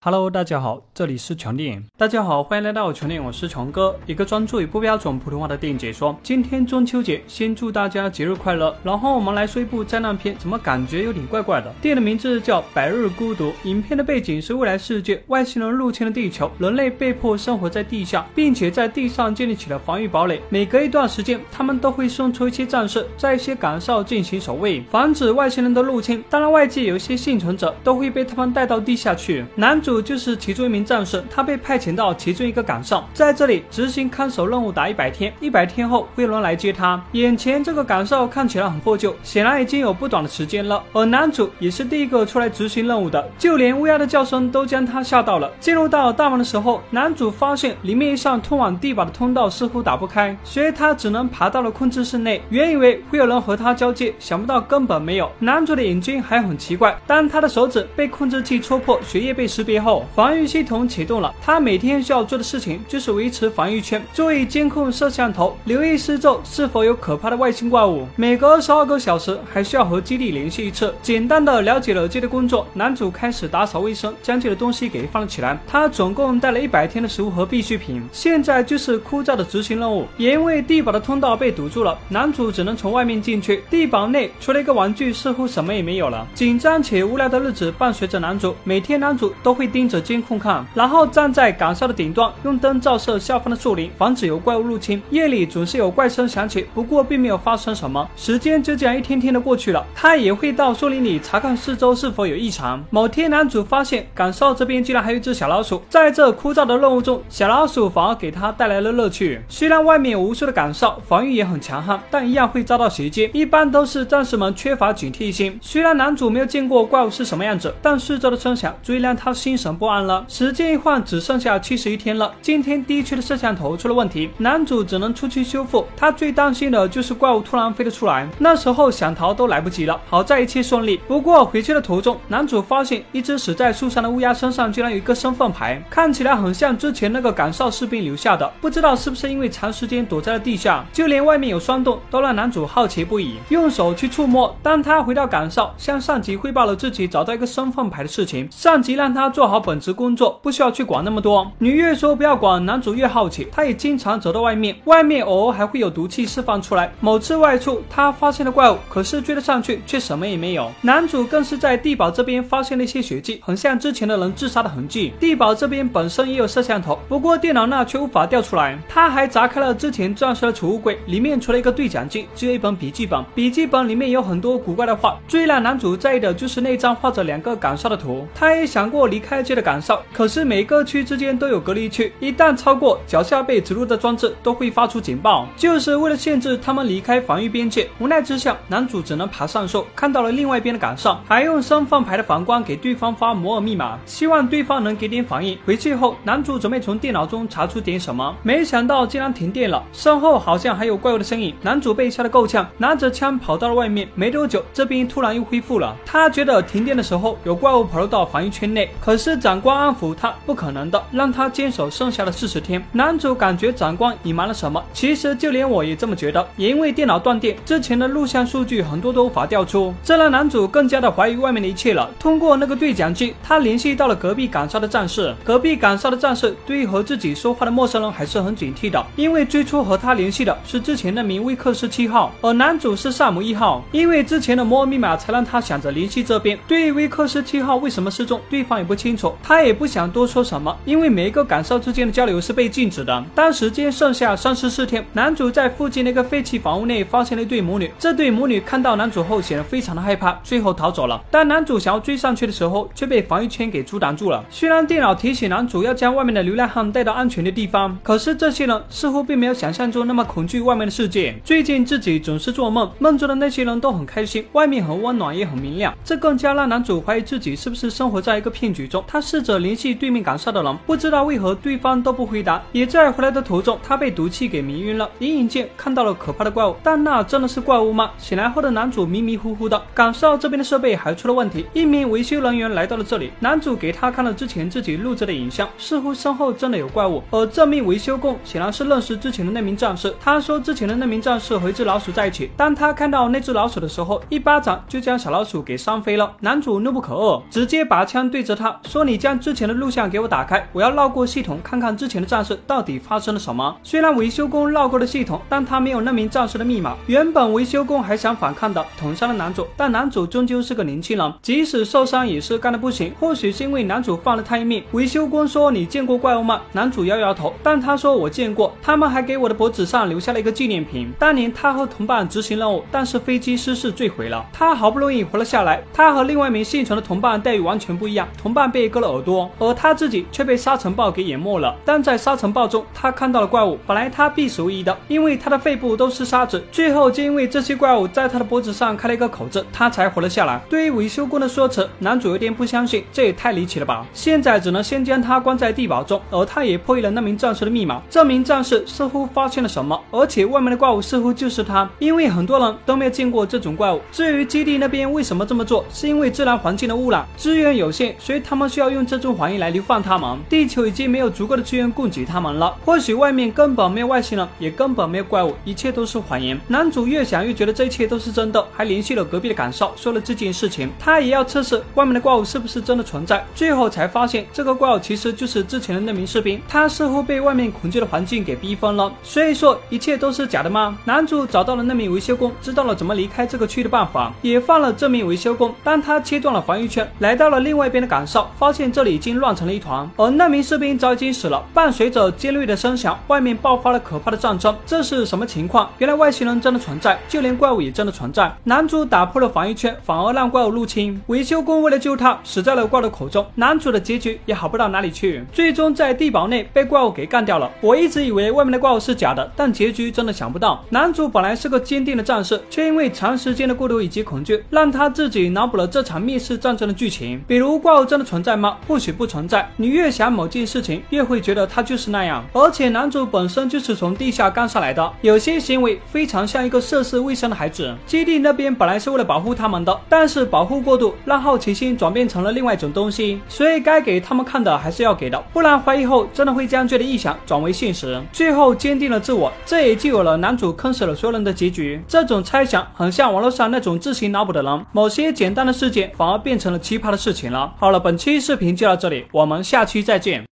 Hello，大家好，这里是穷电影。大家好，欢迎来到穷电影，我是穷哥，一个专注于不标准普通话的电影解说。今天中秋节，先祝大家节日快乐。然后我们来说一部灾难片，怎么感觉有点怪怪的？电影的名字叫《百日孤独》，影片的背景是未来世界，外星人入侵了地球，人类被迫生活在地下，并且在地上建立起了防御堡垒。每隔一段时间，他们都会送出一些战士，在一些岗哨进行守卫，防止外星人的入侵。当然，外界有一些幸存者都会被他们带到地下去。男主主就是其中一名战士，他被派遣到其中一个岗哨，在这里执行看守任务达一百天，一百天后会有人来接他。眼前这个岗哨看起来很破旧，显然已经有不短的时间了。而男主也是第一个出来执行任务的，就连乌鸦的叫声都将他吓到了。进入到大门的时候，男主发现里面一扇通往地堡的通道似乎打不开，所以他只能爬到了控制室内。原以为会有人和他交接，想不到根本没有。男主的眼睛还很奇怪，当他的手指被控制器戳破，血液被识别后。防御系统启动了，他每天需要做的事情就是维持防御圈，注意监控摄像头，留意四周是否有可怕的外星怪物。每隔二十二个小时还需要和基地联系一次。简单的了解了这的工作，男主开始打扫卫生，将这的东西给放了起来。他总共带了一百天的食物和必需品，现在就是枯燥的执行任务。也因为地堡的通道被堵住了，男主只能从外面进去。地堡内除了一个玩具，似乎什么也没有了。紧张且无聊的日子伴随着男主，每天男主都会盯着。监控看，然后站在岗哨的顶端，用灯照射下方的树林，防止有怪物入侵。夜里总是有怪声响起，不过并没有发生什么。时间就这样一天天的过去了，他也会到树林里查看四周是否有异常。某天，男主发现岗哨这边居然还有一只小老鼠，在这枯燥的任务中，小老鼠反而给他带来了乐趣。虽然外面有无数的岗哨，防御也很强悍，但一样会遭到袭击。一般都是战士们缺乏警惕心。虽然男主没有见过怪物是什么样子，但四周的声响足以让他心神不安。了，时间一晃，只剩下七十一天了。今天地区的摄像头出了问题，男主只能出去修复。他最担心的就是怪物突然飞了出来，那时候想逃都来不及了。好在一切顺利。不过回去的途中，男主发现一只死在树上的乌鸦身上居然有一个身份牌，看起来很像之前那个岗哨士兵留下的。不知道是不是因为长时间躲在了地下，就连外面有霜冻都让男主好奇不已，用手去触摸。当他回到岗哨，向上级汇报了自己找到一个身份牌的事情，上级让他做好本职。工作不需要去管那么多，女越说不要管，男主越好奇。他也经常走到外面，外面偶尔还会有毒气释放出来。某次外出，他发现了怪物，可是追了上去却什么也没有。男主更是在地堡这边发现了一些血迹，很像之前的人自杀的痕迹。地堡这边本身也有摄像头，不过电脑那却无法调出来。他还砸开了之前钻石的储物柜，里面除了一个对讲机，只有一本笔记本。笔记本里面有很多古怪的画，最让男主在意的就是那张画着两个岗哨的图。他也想过离开外界的岗。可是每个区之间都有隔离区，一旦超过，脚下被植入的装置都会发出警报，就是为了限制他们离开防御边界。无奈之下，男主只能爬上树，看到了另外一边的岗哨，还用身份牌的反光给对方发摩尔密码，希望对方能给点反应。回去后，男主准备从电脑中查出点什么，没想到竟然停电了，身后好像还有怪物的身影。男主被吓得够呛，拿着枪跑到了外面。没多久，这边突然又恢复了。他觉得停电的时候有怪物跑入到防御圈内，可是是长官。安抚他，不可能的，让他坚守剩下的四十天。男主感觉长官隐瞒了什么，其实就连我也这么觉得。也因为电脑断电，之前的录像数据很多都无法调出，这让男主更加的怀疑外面的一切了。通过那个对讲机，他联系到了隔壁岗哨的战士。隔壁岗哨的战士对于和自己说话的陌生人还是很警惕的，因为最初和他联系的是之前那名威克斯七号，而男主是萨姆一号。因为之前的摩尔密码，才让他想着联系这边。对于威克斯七号为什么失踪，对方也不清楚。他。也不想多说什么，因为每一个岗哨之间的交流是被禁止的。当时间剩下三十四天，男主在附近的一个废弃房屋内发现了一对母女。这对母女看到男主后显得非常的害怕，最后逃走了。当男主想要追上去的时候，却被防御圈给阻挡住了。虽然电脑提醒男主要将外面的流浪汉带到安全的地方，可是这些人似乎并没有想象中那么恐惧外面的世界。最近自己总是做梦，梦中的那些人都很开心，外面很温暖也很明亮，这更加让男主怀疑自己是不是生活在一个骗局中。他试。着联系对面岗哨的人，不知道为何对方都不回答。也在回来的途中，他被毒气给迷晕了。隐隐间看到了可怕的怪物，但那真的是怪物吗？醒来后的男主迷迷糊糊的。岗哨这边的设备还出了问题，一名维修人员来到了这里。男主给他看了之前自己录制的影像，似乎身后真的有怪物。而这名维修工显然是认识之前的那名战士。他说之前的那名战士和一只老鼠在一起。当他看到那只老鼠的时候，一巴掌就将小老鼠给扇飞了。男主怒不可遏，直接拔枪对着他，说你将之前的录像给我打开，我要绕过系统看看之前的战士到底发生了什么。虽然维修工绕过了系统，但他没有那名战士的密码。原本维修工还想反抗的，捅伤了男主，但男主终究是个年轻人，即使受伤也是干的不行。或许是因为男主放了他一命。维修工说：“你见过怪物吗？”男主摇摇头，但他说：“我见过，他们还给我的脖子上留下了一个纪念品。当年他和同伴执行任务，但是飞机失事坠毁了，他好不容易活了下来。他和另外一名幸存的同伴待遇完全不一样，同伴被割了耳朵，而他自己却被沙尘暴给淹没了。但在沙尘暴中，他看到了怪物。本来他必死无疑的，因为他的肺部都是沙子。最后就因为这些怪物在他的脖子上开了一个口子，他才活了下来。对于维修工的说辞，男主有点不相信，这也太离奇了吧！现在只能先将他关在地堡中，而他也破译了那名战士的密码。这名战士似乎发现了什么，而且外面的怪物似乎就是他，因为很多人都没有见过这种怪物。至于基地那边为什么这么做，是因为自然环境的污染，资源有限，所以他们需要用这种谎言来流放他们。地球已经没有足够的资源供给他们了，或许外面根本没有外星人，也根本没有怪物，一切都是谎言。男主越想越觉得这一切都是真的，还联系了隔壁的岗哨，说了这件事情。他也要测试外面的怪物是不是真的存在。最后才发现，这个怪物其实就是之前的那名士兵，他似乎被外面恐惧的环境给逼疯了。所以说，一切都是假的吗？男主找到了那名维修工，知道了怎么离开这个区域的办法，也放了这名维修工。当他切断了防御圈，来到了另外一边的岗哨，发现这里已经乱成了一团，而那名士兵早已经死了。伴随着尖锐的声响，外面爆发了可怕的战争。这是什么情况？原来外星人真的存在，就连怪物也真的存在。男主打破了防御圈，反而让怪物入侵。维修工为了救他，死在了怪物口中。男主的结局也好不到哪里去，最终在地堡内被怪物给干掉了。我一直以为外面的怪物是假的，但结局真的想不到。男主本来是个坚定的战士，却因为长时间的孤独以及恐惧，让他自己脑补了这场灭世战争的剧情。比如怪物真的存在在吗？或许不存在。你越想某件事情，越会觉得它就是那样。而且男主本身就是从地下干上来的，有些行为非常像一个涉世未深的孩子。基地那边本来是为了保护他们的，但是保护过度，让好奇心转变成了另外一种东西。所以该给他们看的还是要给的，不然怀疑后真的会将这的臆想转为现实。最后坚定了自我，这也就有了男主坑死了所有人的结局。这种猜想很像网络上那种自行脑补的人，某些简单的事件反而变成了奇葩的事情了。好了，本期视频就到这里，我们下期再见。